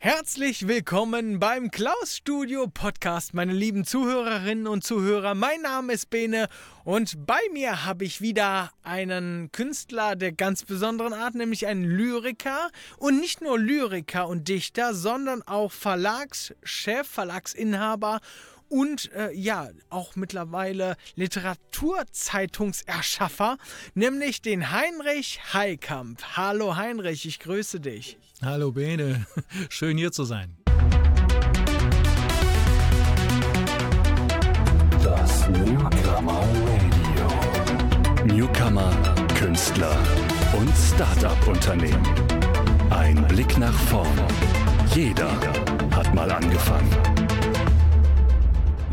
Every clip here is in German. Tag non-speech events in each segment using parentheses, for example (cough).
Herzlich willkommen beim Klaus Studio Podcast, meine lieben Zuhörerinnen und Zuhörer. Mein Name ist Bene und bei mir habe ich wieder einen Künstler der ganz besonderen Art, nämlich einen Lyriker und nicht nur Lyriker und Dichter, sondern auch Verlagschef, Verlagsinhaber und äh, ja, auch mittlerweile Literaturzeitungserschaffer, nämlich den Heinrich Heikamp. Hallo Heinrich, ich grüße dich. Hallo Bene, (laughs) schön hier zu sein. Das Newcomer Radio. Newcomer, Künstler und Start-up-Unternehmen. Ein Blick nach vorn. Jeder hat mal angefangen.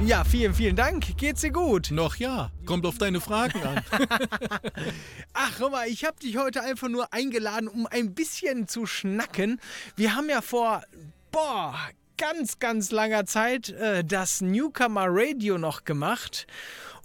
Ja, vielen, vielen Dank. Geht's dir gut? Noch ja, kommt auf deine Fragen an. (laughs) Ach, hör mal, ich habe dich heute einfach nur eingeladen, um ein bisschen zu schnacken. Wir haben ja vor, boah, ganz, ganz langer Zeit äh, das Newcomer Radio noch gemacht.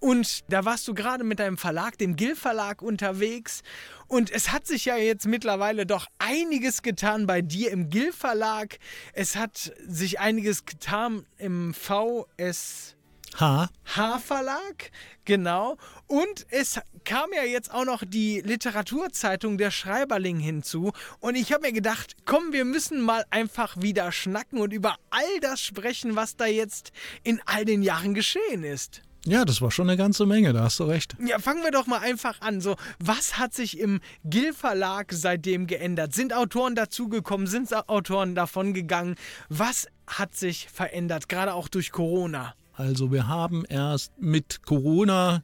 Und da warst du gerade mit deinem Verlag, dem Gill Verlag, unterwegs. Und es hat sich ja jetzt mittlerweile doch einiges getan bei dir im Gill Verlag. Es hat sich einiges getan im VS. H. H-Verlag, genau. Und es kam ja jetzt auch noch die Literaturzeitung Der Schreiberling hinzu. Und ich habe mir gedacht, komm, wir müssen mal einfach wieder schnacken und über all das sprechen, was da jetzt in all den Jahren geschehen ist. Ja, das war schon eine ganze Menge, da hast du recht. Ja, fangen wir doch mal einfach an. So, was hat sich im Gill Verlag seitdem geändert? Sind Autoren dazugekommen? Sind Autoren davon gegangen? Was hat sich verändert, gerade auch durch Corona? Also wir haben erst mit Corona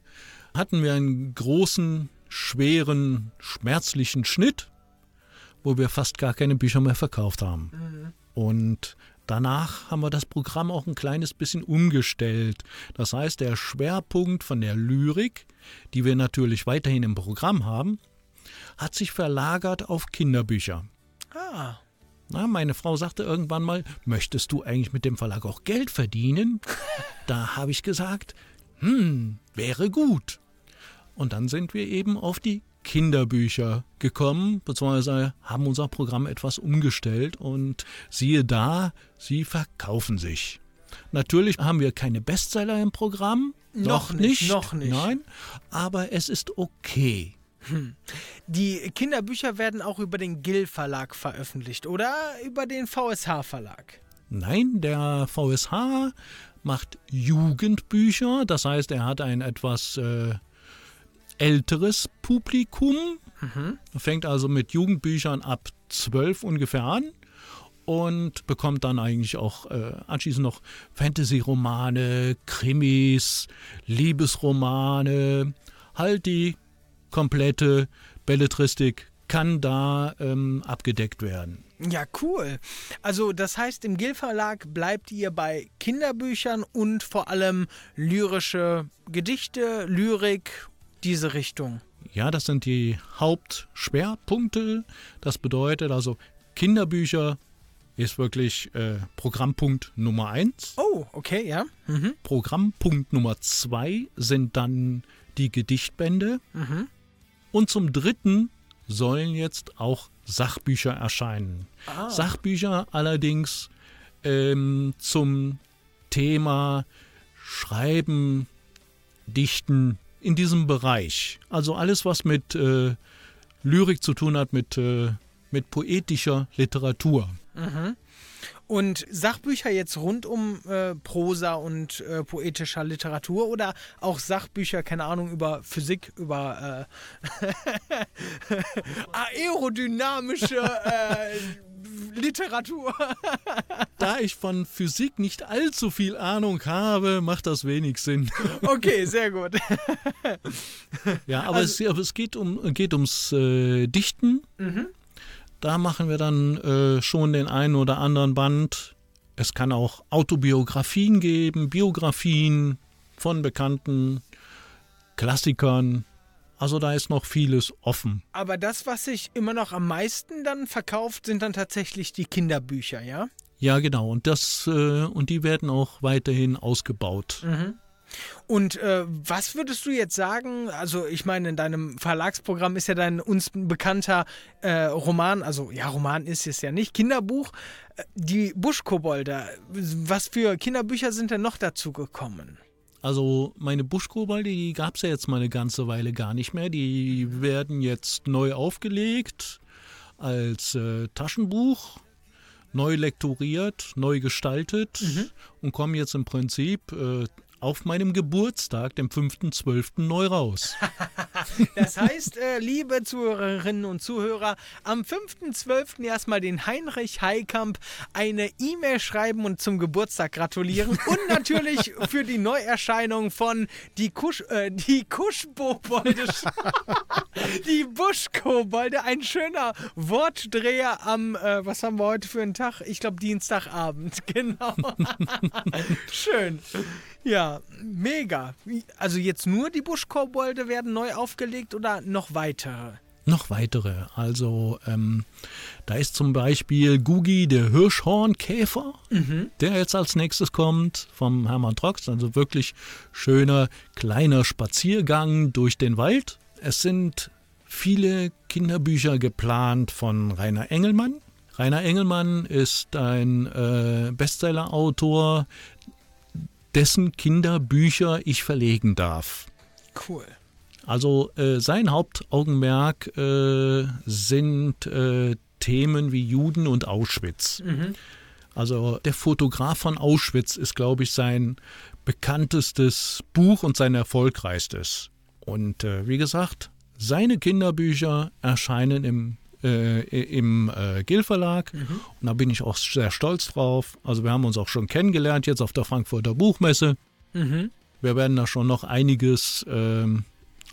hatten wir einen großen, schweren, schmerzlichen Schnitt, wo wir fast gar keine Bücher mehr verkauft haben. Mhm. Und Danach haben wir das Programm auch ein kleines bisschen umgestellt. Das heißt, der Schwerpunkt von der Lyrik, die wir natürlich weiterhin im Programm haben, hat sich verlagert auf Kinderbücher. Ah. Na, meine Frau sagte irgendwann mal, möchtest du eigentlich mit dem Verlag auch Geld verdienen? (laughs) da habe ich gesagt, hm, wäre gut. Und dann sind wir eben auf die Kinderbücher gekommen, beziehungsweise haben unser Programm etwas umgestellt und siehe da, sie verkaufen sich. Natürlich haben wir keine Bestseller im Programm. Noch, noch nicht, nicht, Noch nicht. Nein, aber es ist okay. Hm. Die Kinderbücher werden auch über den Gill Verlag veröffentlicht oder über den VSH Verlag? Nein, der VSH macht Jugendbücher. Das heißt, er hat ein etwas äh, älteres Publikum. Mhm. Fängt also mit Jugendbüchern ab 12 ungefähr an und bekommt dann eigentlich auch äh, anschließend noch Fantasy-Romane, Krimis, Liebesromane, halt die komplette Belletristik kann da ähm, abgedeckt werden. Ja, cool. Also das heißt, im Gill Verlag bleibt ihr bei Kinderbüchern und vor allem lyrische Gedichte, Lyrik diese Richtung? Ja, das sind die Hauptschwerpunkte. Das bedeutet also, Kinderbücher ist wirklich äh, Programmpunkt Nummer eins. Oh, okay, ja. Mhm. Programmpunkt Nummer zwei sind dann die Gedichtbände. Mhm. Und zum dritten sollen jetzt auch Sachbücher erscheinen. Ah. Sachbücher allerdings ähm, zum Thema Schreiben, Dichten, in diesem Bereich. Also alles, was mit äh, Lyrik zu tun hat, mit, äh, mit poetischer Literatur. Mhm. Und Sachbücher jetzt rund um äh, Prosa und äh, poetischer Literatur oder auch Sachbücher, keine Ahnung, über Physik, über äh, (laughs) aerodynamische äh, Literatur. (laughs) da ich von Physik nicht allzu viel Ahnung habe, macht das wenig Sinn. (laughs) okay, sehr gut. (laughs) ja, aber, also, es, aber es, geht, um, geht ums äh, Dichten. Mhm. Da machen wir dann äh, schon den einen oder anderen Band. Es kann auch Autobiografien geben, Biografien von bekannten Klassikern. Also da ist noch vieles offen. Aber das, was sich immer noch am meisten dann verkauft, sind dann tatsächlich die Kinderbücher, ja? Ja, genau. Und das äh, und die werden auch weiterhin ausgebaut. Mhm. Und äh, was würdest du jetzt sagen? Also, ich meine, in deinem Verlagsprogramm ist ja dein uns bekannter äh, Roman, also ja, Roman ist es ja nicht, Kinderbuch, äh, die Buschkobolde. Was für Kinderbücher sind denn noch dazu gekommen? Also meine Buschkobolde, die gab es ja jetzt mal eine ganze Weile gar nicht mehr. Die werden jetzt neu aufgelegt als äh, Taschenbuch, neu lektoriert, neu gestaltet mhm. und kommen jetzt im Prinzip äh, auf meinem Geburtstag, dem 5.12. neu raus. (laughs) das heißt, äh, liebe Zuhörerinnen und Zuhörer, am 5.12. erstmal den Heinrich Heikamp eine E-Mail schreiben und zum Geburtstag gratulieren (laughs) und natürlich für die Neuerscheinung von die Kusch, äh, die Kuschbobolde, (laughs) die Buschkobolde, ein schöner Wortdreher am, äh, was haben wir heute für einen Tag? Ich glaube Dienstagabend, genau. Schön. Ja, mega. Also jetzt nur die Buschkobolde werden neu aufgelegt oder noch weitere? Noch weitere. Also ähm, da ist zum Beispiel Gugi, der Hirschhornkäfer, mhm. der jetzt als nächstes kommt vom Hermann Trox. Also wirklich schöner kleiner Spaziergang durch den Wald. Es sind viele Kinderbücher geplant von Rainer Engelmann. Rainer Engelmann ist ein äh, Bestseller-Autor, dessen Kinderbücher ich verlegen darf. Cool. Also äh, sein Hauptaugenmerk äh, sind äh, Themen wie Juden und Auschwitz. Mhm. Also der Fotograf von Auschwitz ist, glaube ich, sein bekanntestes Buch und sein erfolgreichstes. Und äh, wie gesagt, seine Kinderbücher erscheinen im äh, im äh, Gill Verlag. Mhm. Und da bin ich auch sehr stolz drauf. Also wir haben uns auch schon kennengelernt jetzt auf der Frankfurter Buchmesse. Mhm. Wir werden da schon noch einiges ähm,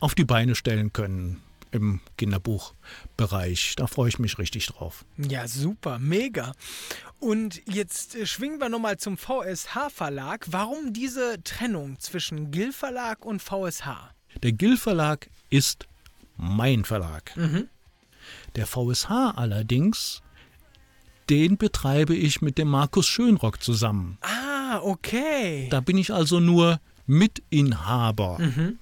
auf die Beine stellen können im Kinderbuchbereich. Da freue ich mich richtig drauf. Ja, super, mega. Und jetzt äh, schwingen wir nochmal zum VSH Verlag. Warum diese Trennung zwischen Gill Verlag und VSH? Der Gill Verlag ist mein Verlag. Mhm. Der VSH allerdings, den betreibe ich mit dem Markus Schönrock zusammen. Ah, okay. Da bin ich also nur Mitinhaber. Mhm.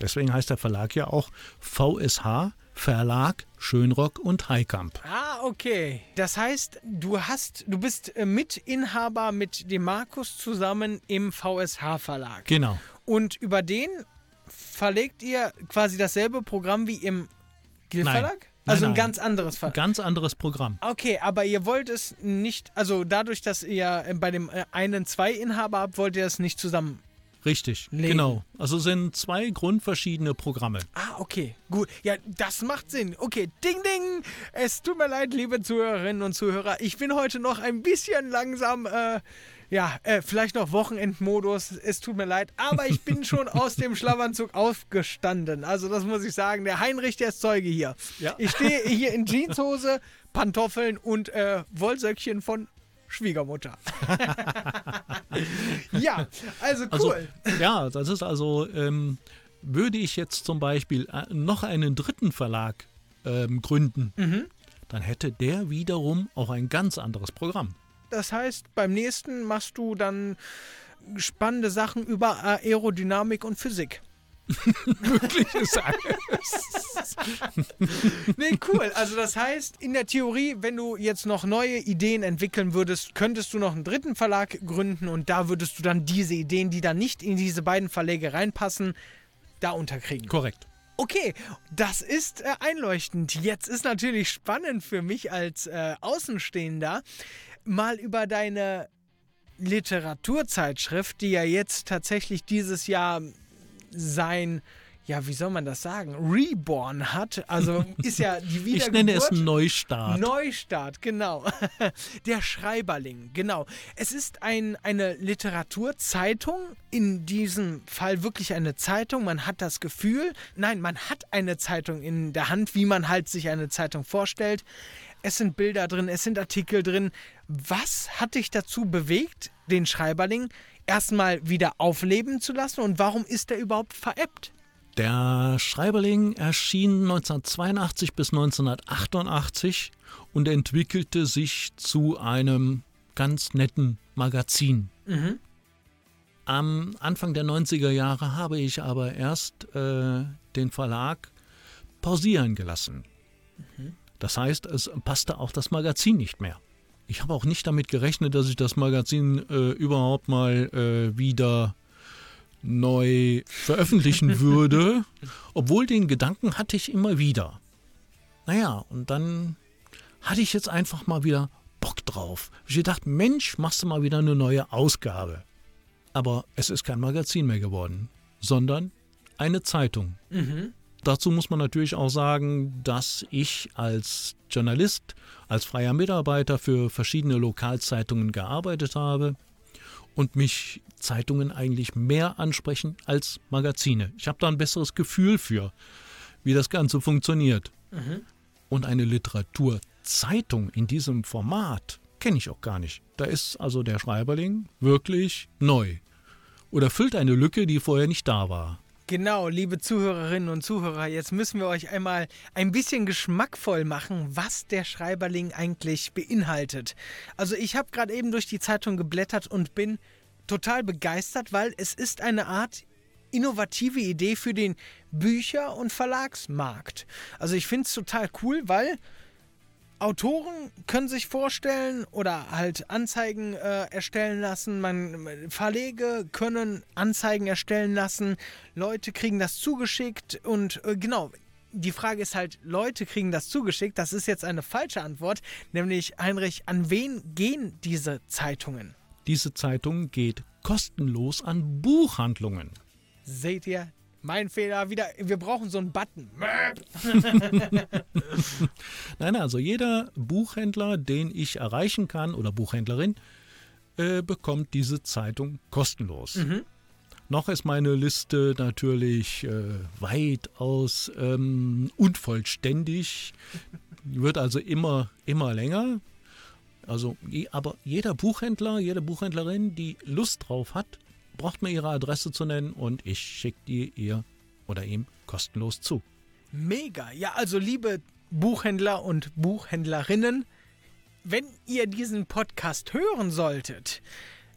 Deswegen heißt der Verlag ja auch VSH Verlag Schönrock und Heikamp. Ah, okay. Das heißt, du hast, du bist äh, Mitinhaber mit dem Markus zusammen im VSH Verlag. Genau. Und über den verlegt ihr quasi dasselbe Programm wie im Gil Verlag? Also nein, ein ganz anderes Fall. Ganz anderes Programm. Okay, aber ihr wollt es nicht, also dadurch, dass ihr bei dem äh, einen zwei Inhaber habt, wollt ihr es nicht zusammen. Richtig, legen. genau. Also sind zwei grundverschiedene Programme. Ah, okay, gut. Ja, das macht Sinn. Okay, ding, ding. Es tut mir leid, liebe Zuhörerinnen und Zuhörer. Ich bin heute noch ein bisschen langsam. Äh, ja, äh, vielleicht noch Wochenendmodus. Es tut mir leid, aber ich bin (laughs) schon aus dem Schlafanzug aufgestanden. Also, das muss ich sagen. Der Heinrich, der ist Zeuge hier. Ja. Ich stehe hier in Jeanshose, (laughs) Pantoffeln und äh, Wollsöckchen von Schwiegermutter. (laughs) ja, also, also cool. Also, ja, das ist also, ähm, würde ich jetzt zum Beispiel äh, noch einen dritten Verlag ähm, gründen, mhm. dann hätte der wiederum auch ein ganz anderes Programm. Das heißt, beim nächsten machst du dann spannende Sachen über Aerodynamik und Physik. (laughs) Mögliches alles. (laughs) nee, cool. Also das heißt, in der Theorie, wenn du jetzt noch neue Ideen entwickeln würdest, könntest du noch einen dritten Verlag gründen und da würdest du dann diese Ideen, die dann nicht in diese beiden Verläge reinpassen, da unterkriegen. Korrekt. Okay, das ist äh, einleuchtend. Jetzt ist natürlich spannend für mich als äh, Außenstehender mal über deine Literaturzeitschrift, die ja jetzt tatsächlich dieses Jahr sein ja, wie soll man das sagen, Reborn hat. Also (laughs) ist ja die Wiedergeburt. Ich nenne es Neustart. Neustart, genau. (laughs) Der Schreiberling, genau. Es ist ein, eine Literaturzeitung, in diesem Fall wirklich eine Zeitung. Man hat das Gefühl, nein, man hat eine Zeitung in der Hand, wie man halt sich eine Zeitung vorstellt. Es sind Bilder drin, es sind Artikel drin. Was hat dich dazu bewegt, den Schreiberling erstmal wieder aufleben zu lassen und warum ist er überhaupt veräppt? Der Schreiberling erschien 1982 bis 1988 und entwickelte sich zu einem ganz netten Magazin. Mhm. Am Anfang der 90er Jahre habe ich aber erst äh, den Verlag pausieren gelassen. Das heißt, es passte auch das Magazin nicht mehr. Ich habe auch nicht damit gerechnet, dass ich das Magazin äh, überhaupt mal äh, wieder neu veröffentlichen würde, (laughs) obwohl den Gedanken hatte ich immer wieder. Naja, und dann hatte ich jetzt einfach mal wieder Bock drauf. Ich gedacht, Mensch, machst du mal wieder eine neue Ausgabe. Aber es ist kein Magazin mehr geworden, sondern eine Zeitung. Dazu muss man natürlich auch sagen, dass ich als Journalist, als freier Mitarbeiter für verschiedene Lokalzeitungen gearbeitet habe und mich Zeitungen eigentlich mehr ansprechen als Magazine. Ich habe da ein besseres Gefühl für, wie das Ganze funktioniert. Und eine Literaturzeitung in diesem Format kenne ich auch gar nicht. Da ist also der Schreiberling wirklich neu. Oder füllt eine Lücke, die vorher nicht da war. Genau, liebe Zuhörerinnen und Zuhörer, jetzt müssen wir euch einmal ein bisschen geschmackvoll machen, was der Schreiberling eigentlich beinhaltet. Also ich habe gerade eben durch die Zeitung geblättert und bin total begeistert, weil es ist eine Art innovative Idee für den Bücher- und Verlagsmarkt. Also ich finde es total cool, weil Autoren können sich vorstellen oder halt Anzeigen äh, erstellen lassen. Man, Verlege können Anzeigen erstellen lassen. Leute kriegen das zugeschickt und äh, genau. Die Frage ist halt, Leute kriegen das zugeschickt. Das ist jetzt eine falsche Antwort. Nämlich, Heinrich, an wen gehen diese Zeitungen? Diese Zeitung geht kostenlos an Buchhandlungen. Seht ihr? Mein Fehler wieder. Wir brauchen so einen Button. (laughs) Nein, also jeder Buchhändler, den ich erreichen kann oder Buchhändlerin, äh, bekommt diese Zeitung kostenlos. Noch ist meine Liste natürlich äh, weitaus ähm, unvollständig, wird also immer, immer länger. Also, aber jeder Buchhändler, jede Buchhändlerin, die Lust drauf hat, braucht mir ihre Adresse zu nennen und ich schicke die ihr oder ihm kostenlos zu. Mega. Ja, also liebe Buchhändler und Buchhändlerinnen, wenn ihr diesen Podcast hören solltet,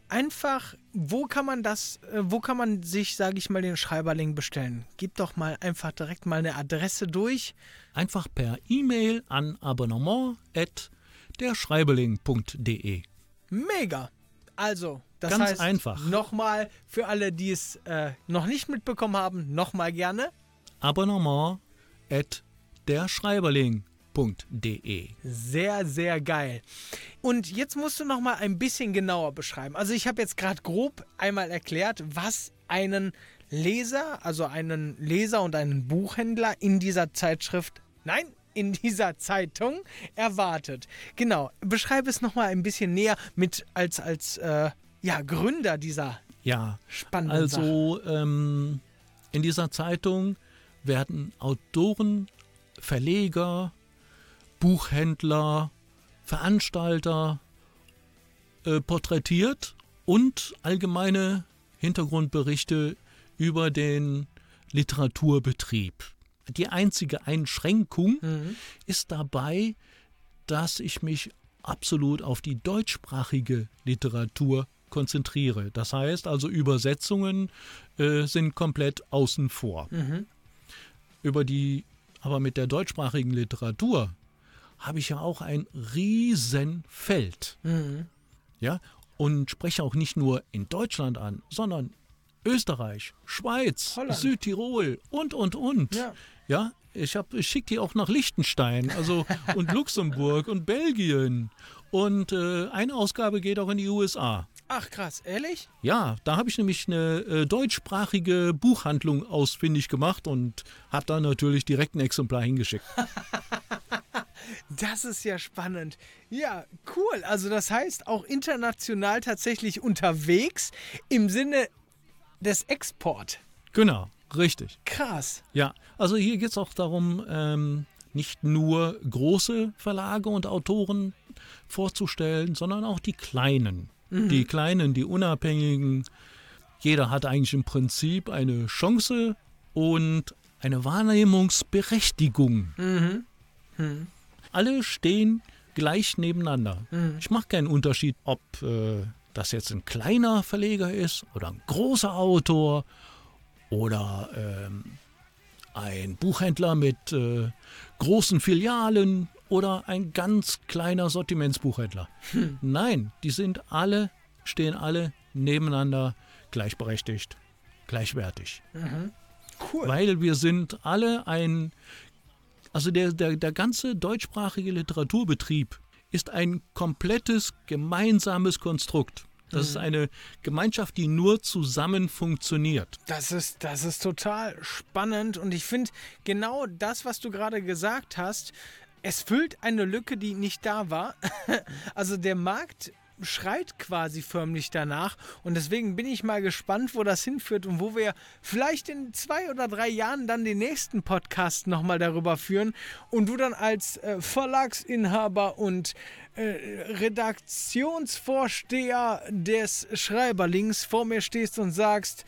einfach, wo kann man das, äh, wo kann man sich, sage ich mal, den Schreiberling bestellen? Gib doch mal einfach direkt mal eine Adresse durch. Einfach per E-Mail an abonnement@derschreiberling.de. Mega. Also, das Ganz heißt, einfach. nochmal für alle, die es äh, noch nicht mitbekommen haben, nochmal gerne. abonnement@derschreiberling.de. Sehr, sehr geil. Und jetzt musst du noch mal ein bisschen genauer beschreiben. Also ich habe jetzt gerade grob einmal erklärt, was einen Leser, also einen Leser und einen Buchhändler in dieser Zeitschrift, nein, in dieser Zeitung erwartet. Genau. Beschreibe es noch mal ein bisschen näher mit als als äh, ja, Gründer dieser Ja, spannenden Sache. also ähm, in dieser Zeitung werden Autoren, Verleger, Buchhändler, Veranstalter äh, porträtiert und allgemeine Hintergrundberichte über den Literaturbetrieb. Die einzige Einschränkung ist dabei, dass ich mich absolut auf die deutschsprachige Literatur konzentriere. Das heißt also, Übersetzungen äh, sind komplett außen vor. Über die, aber mit der deutschsprachigen Literatur habe ich ja auch ein Riesenfeld. Ja, und spreche auch nicht nur in Deutschland an, sondern Österreich, Schweiz, Holland. Südtirol und, und, und. Ja. Ja, ich, hab- ich schicke die auch nach Liechtenstein also, und (laughs) Luxemburg und Belgien. Und äh, eine Ausgabe geht auch in die USA. Ach krass, ehrlich? Ja, da habe ich nämlich eine äh, deutschsprachige Buchhandlung ausfindig gemacht und habe da natürlich direkt ein Exemplar hingeschickt. (laughs) Das ist ja spannend. Ja, cool. Also das heißt auch international tatsächlich unterwegs im Sinne des Export. Genau, richtig. Krass. Ja, also hier geht es auch darum, ähm, nicht nur große Verlage und Autoren vorzustellen, sondern auch die kleinen. Die kleinen, die unabhängigen. Jeder hat eigentlich im Prinzip eine Chance und eine Wahrnehmungsberechtigung. Alle stehen gleich nebeneinander. Ich mache keinen Unterschied, ob äh, das jetzt ein kleiner Verleger ist oder ein großer Autor oder ähm, ein Buchhändler mit äh, großen Filialen oder ein ganz kleiner Sortimentsbuchhändler. Nein, die sind alle, stehen alle nebeneinander gleichberechtigt, gleichwertig. Cool. Weil wir sind alle ein, also der, der, der ganze deutschsprachige Literaturbetrieb ist ein komplettes gemeinsames Konstrukt. Das ist eine Gemeinschaft, die nur zusammen funktioniert. Das ist, das ist total spannend und ich finde genau das, was du gerade gesagt hast, es füllt eine Lücke, die nicht da war. (laughs) Also der Markt schreit quasi förmlich danach und deswegen bin ich mal gespannt, wo das hinführt und wo wir vielleicht in zwei oder drei Jahren dann den nächsten Podcast nochmal darüber führen und du dann als äh, Verlagsinhaber und Redaktionsvorsteher des Schreiberlings vor mir stehst und sagst,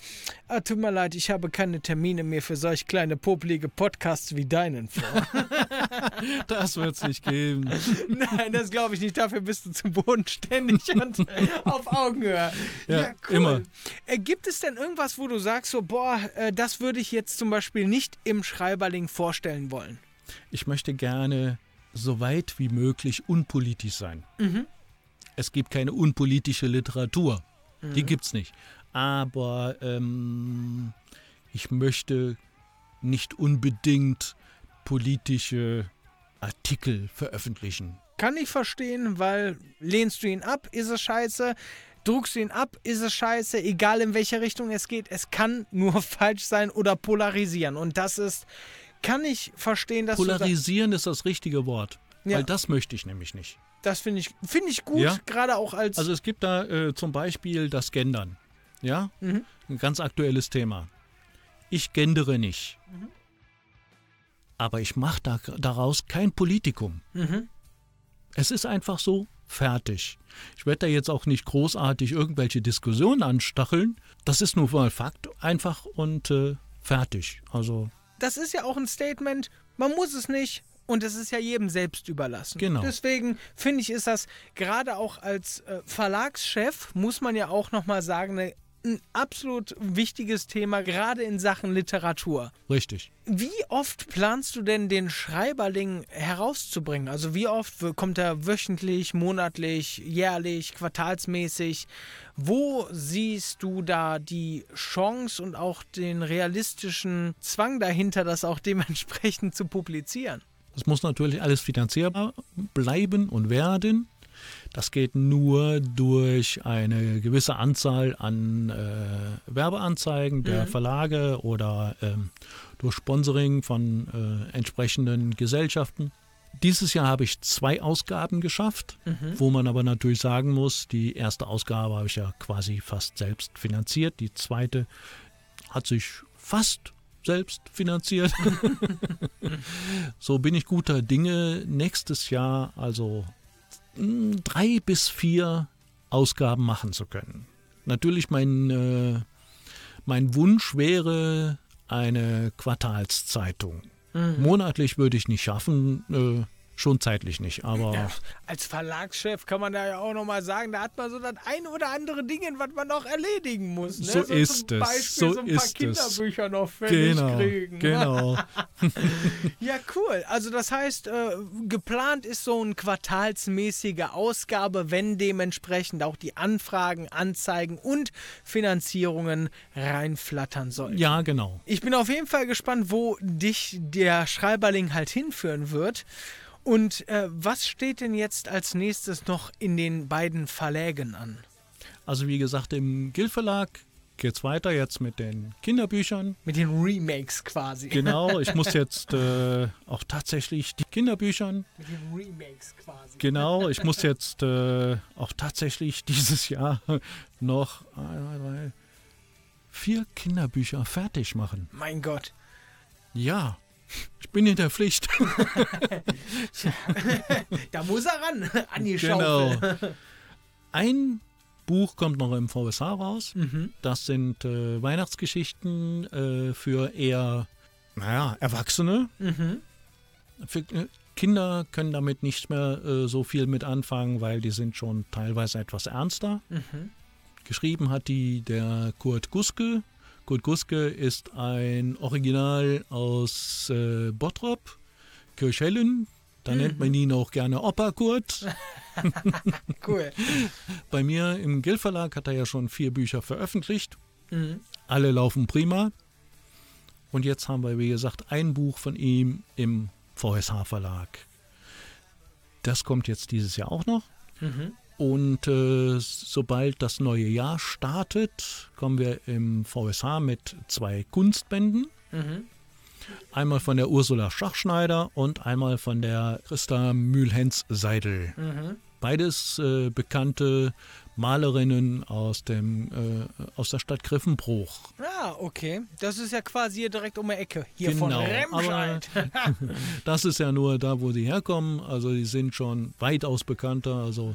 ah, tut mir leid, ich habe keine Termine mehr für solch kleine popelige Podcasts wie deinen vor. (laughs) (laughs) Das wird es nicht geben. Nein, das glaube ich nicht. Dafür bist du zu bodenständig (laughs) und auf Augenhöhe. Ja, immer. Äh, gibt es denn irgendwas, wo du sagst, so, boah, äh, das würde ich jetzt zum Beispiel nicht im Schreiberling vorstellen wollen? Ich möchte gerne so weit wie möglich unpolitisch sein. Es gibt keine unpolitische Literatur. Die gibt es nicht. Aber ähm, ich möchte nicht unbedingt politische Artikel veröffentlichen. Kann ich verstehen, weil lehnst du ihn ab, ist es scheiße. Druckst du ihn ab, ist es scheiße, egal in welche Richtung es geht. Es kann nur (laughs) falsch sein oder polarisieren. Und das ist, kann ich verstehen, dass Polarisieren ist das richtige Wort. Ja. Weil das möchte ich nämlich nicht. das finde ich, finde ich gut, Ja. gerade auch als. Also es gibt da äh, zum Beispiel das Gendern. Ja? Mhm. Ein ganz aktuelles Thema. Ich gendere nicht. Mhm. Aber ich mache da, daraus kein Politikum. Mhm. Es ist einfach so fertig. Ich werde da jetzt auch nicht großartig irgendwelche Diskussionen anstacheln. Das ist nur mal Fakt einfach und äh, fertig. Also das ist ja auch ein Statement, man muss es nicht und es ist ja jedem selbst überlassen. Genau. Deswegen finde ich, ist das gerade auch als äh, Verlagschef, muss man ja auch nochmal sagen, ne, ein absolut wichtiges Thema, gerade in Sachen Literatur. richtig. Wie oft planst du denn den Schreiberling herauszubringen? Also wie oft kommt er wöchentlich, monatlich, jährlich, quartalsmäßig? Wo siehst du da die Chance und auch den realistischen Zwang dahinter, das auch (laughs) dementsprechend zu publizieren? Es muss natürlich alles finanzierbar bleiben und werden. Das geht nur durch eine gewisse Anzahl an äh, Werbeanzeigen der Verlage oder ähm, durch Sponsoring von äh, entsprechenden Gesellschaften. Dieses Jahr habe ich zwei Ausgaben geschafft, wo man aber natürlich sagen muss, die erste Ausgabe habe ich ja quasi fast selbst finanziert, die zweite hat sich fast selbst finanziert. (laughs) so bin ich guter Dinge, nächstes Jahr also drei bis vier Ausgaben machen zu können. Natürlich mein, äh, mein Wunsch wäre eine Quartalszeitung. Monatlich würde ich nicht schaffen, äh, schon zeitlich nicht, aber Ja, als Verlagschef kann man da ja auch nochmal sagen, da hat man so das ein oder andere Ding, was man noch erledigen muss. Ne? So ist zum es, Beispiel so so ein paar ist es. Kinderbücher noch fertig genau, kriegen. genau. (laughs) Ja, cool. Also das heißt, äh, geplant ist so eine quartalsmäßige Ausgabe, wenn dementsprechend auch die Anfragen, Anzeigen und Finanzierungen reinflattern sollen. Ja, genau. Ich bin auf jeden Fall gespannt, wo dich der Schreiberling halt hinführen wird. Und äh, was steht denn jetzt als nächstes noch in den beiden Verlägen an? Also wie gesagt, im Gill Verlag geht es weiter jetzt mit den Kinderbüchern. Mit den Remakes quasi. Genau, (laughs) ich muss jetzt äh, auch tatsächlich die Kinderbüchern, Mit den Remakes quasi. genau, ich muss (laughs) jetzt äh, auch tatsächlich dieses Jahr (laughs) noch drei, vier Kinderbücher fertig machen. Mein Gott. Ja, ich bin in der Pflicht. (laughs) Da muss er ran. An die genau. Schaufel. Ein Buch kommt noch im VSH raus. Mhm. Das sind äh, Weihnachtsgeschichten äh, für eher, naja, Erwachsene. Mhm. Für, äh, Kinder können damit nicht mehr äh, so viel mit anfangen, weil die sind schon teilweise etwas ernster. Geschrieben hat die der Kurt Guske. Kurt Guske ist ein Original aus äh, Bottrop, Kirchhellen. Da nennt man ihn auch gerne Opa Kurt. (laughs) Cool. Bei mir im Gill Verlag hat er ja schon vier Bücher veröffentlicht. Alle laufen prima. Und jetzt haben wir, wie gesagt, ein Buch von ihm im VSH Verlag. Das kommt jetzt dieses Jahr auch noch. Und äh, sobald das neue Jahr startet, kommen wir im VSH mit zwei Kunstbänden. Einmal von der Ursula Schachschneider und einmal von der Christa Mühlhens-Seidel. Beides äh, bekannte Malerinnen aus, dem, äh, aus der Stadt Griffenbruch. Ah, okay. Das ist ja quasi hier direkt um die Ecke. Hier Genau, von Remscheid. (laughs) Das ist ja nur da, wo sie herkommen. Also die sind schon weitaus bekannter. Also äh,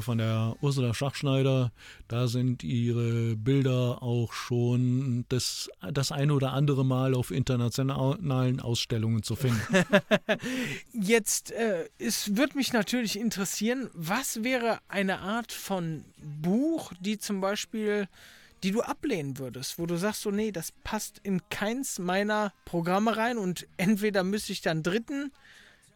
von der Ursula Schachschneider, da sind ihre Bilder auch schon das, das ein oder andere Mal auf internationalen Ausstellungen zu finden. (laughs) Jetzt, äh, es würde mich natürlich interessieren, was wäre eine Art von Buch, die zum Beispiel, die du ablehnen würdest, wo du sagst, so, nee, das passt in keins meiner Programme rein und entweder müsste ich dann dritten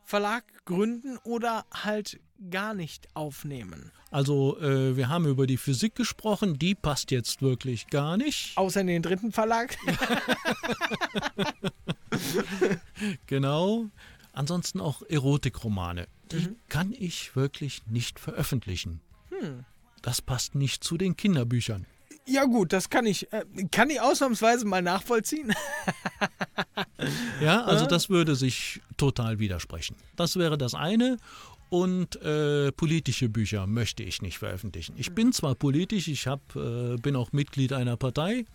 Verlag gründen oder halt gar nicht aufnehmen. Also äh, wir haben über die Physik gesprochen, die passt jetzt wirklich gar nicht. Außer in den dritten Verlag. (laughs) Genau. Ansonsten auch Erotikromane. Die kann ich wirklich nicht veröffentlichen. Das passt nicht zu den Kinderbüchern. Ja gut, das kann ich, äh, kann ich ausnahmsweise mal nachvollziehen. (laughs) Ja, also das würde sich total widersprechen. Das wäre das eine. Und äh, politische Bücher möchte ich nicht veröffentlichen. Ich bin zwar politisch, ich hab, äh, bin auch Mitglied einer Partei,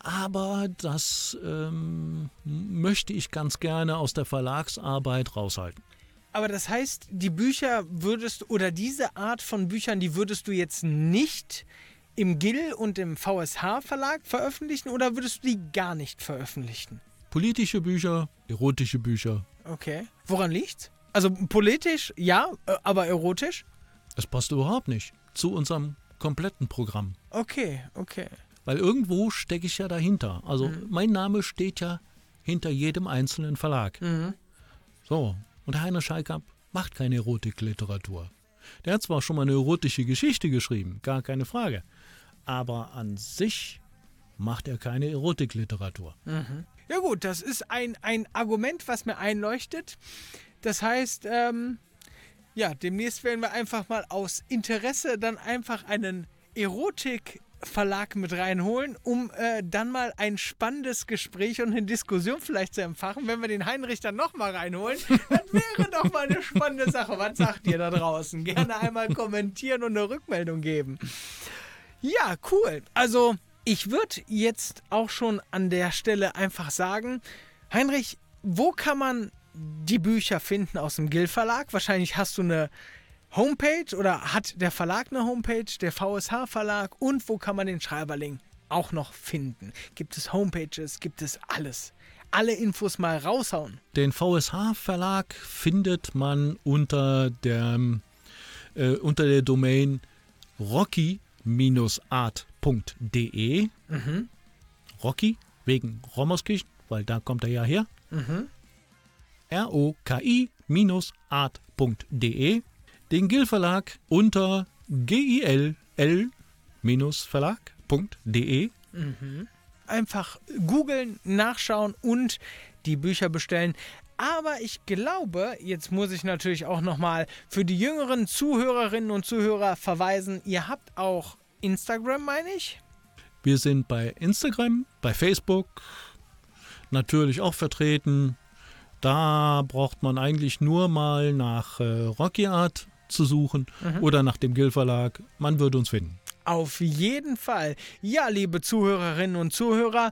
aber das ähm, möchte ich ganz gerne aus der Verlagsarbeit raushalten. Aber das heißt, die Bücher würdest oder diese Art von Büchern, die würdest du jetzt nicht im GIL und im VSH Verlag veröffentlichen oder würdest du die gar nicht veröffentlichen? Politische Bücher, erotische Bücher, Okay. Woran liegt's? Also politisch ja, äh, aber erotisch? das passt überhaupt nicht zu unserem kompletten Programm. Okay, okay. Weil irgendwo stecke ich ja dahinter. Also mein Name steht ja hinter jedem einzelnen Verlag. So, und Heiner Schalkamp macht keine Erotikliteratur. Der hat zwar schon mal eine erotische Geschichte geschrieben, gar keine Frage. Aber an sich macht er keine Erotikliteratur. Ja gut, das ist ein, ein Argument, was mir einleuchtet. Das heißt, ähm, ja, demnächst werden wir einfach mal aus Interesse dann einfach einen Erotikverlag mit reinholen, um äh, dann mal ein spannendes Gespräch und eine Diskussion vielleicht zu empfachen. Wenn wir den Heinrich dann nochmal reinholen, dann wäre doch mal eine spannende Sache. Was sagt ihr da draußen? Gerne einmal kommentieren und eine Rückmeldung geben. Ja, cool. Also, ich würde jetzt auch schon an der Stelle einfach sagen, Heinrich, wo kann man die Bücher finden aus dem Gill Verlag? Wahrscheinlich hast du eine Homepage oder hat der Verlag eine Homepage, der VSH Verlag und wo kann man den Schreiberling auch noch finden? Gibt es Homepages? Gibt es alles? Alle Infos mal raushauen. Den VSH Verlag findet man unter der, äh, unter der Domain rocky-art.de. Rocky wegen Rommerskirchen, weil da kommt er ja her. R-O-K-I-art.de. Den Gill Verlag unter gill-verlag.de. Einfach googeln, nachschauen und die Bücher bestellen. Aber ich glaube, jetzt muss ich natürlich auch nochmal für die jüngeren Zuhörerinnen und Zuhörer verweisen, ihr habt auch Instagram, meine ich. Wir sind bei Instagram, bei Facebook natürlich auch vertreten. Da braucht man eigentlich nur mal nach äh, Rocky Art zu suchen oder nach dem Gill Verlag. Man wird uns finden. Auf jeden Fall. Ja, liebe Zuhörerinnen und Zuhörer,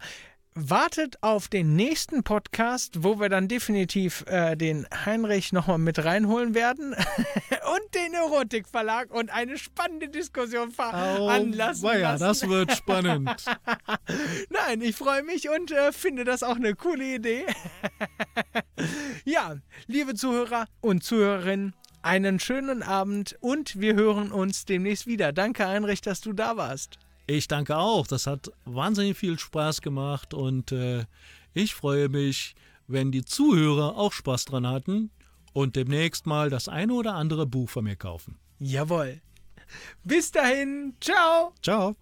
wartet auf den nächsten Podcast, wo wir dann definitiv äh, den Heinrich nochmal mit reinholen werden (laughs) und den Erotikverlag und eine spannende Diskussion veranlassen ja, lassen. das wird (laughs) spannend. Nein, ich freue mich und äh, finde das auch eine coole Idee. (laughs) Ja, liebe Zuhörer und Zuhörerinnen, einen schönen Abend und wir hören uns demnächst wieder. Danke, Heinrich, dass du da warst. Ich danke auch. Das hat wahnsinnig viel Spaß gemacht und äh, ich freue mich, wenn die Zuhörer auch Spaß dran hatten und demnächst mal das eine oder andere Buch von mir kaufen. Jawohl. Bis dahin, ciao. Ciao.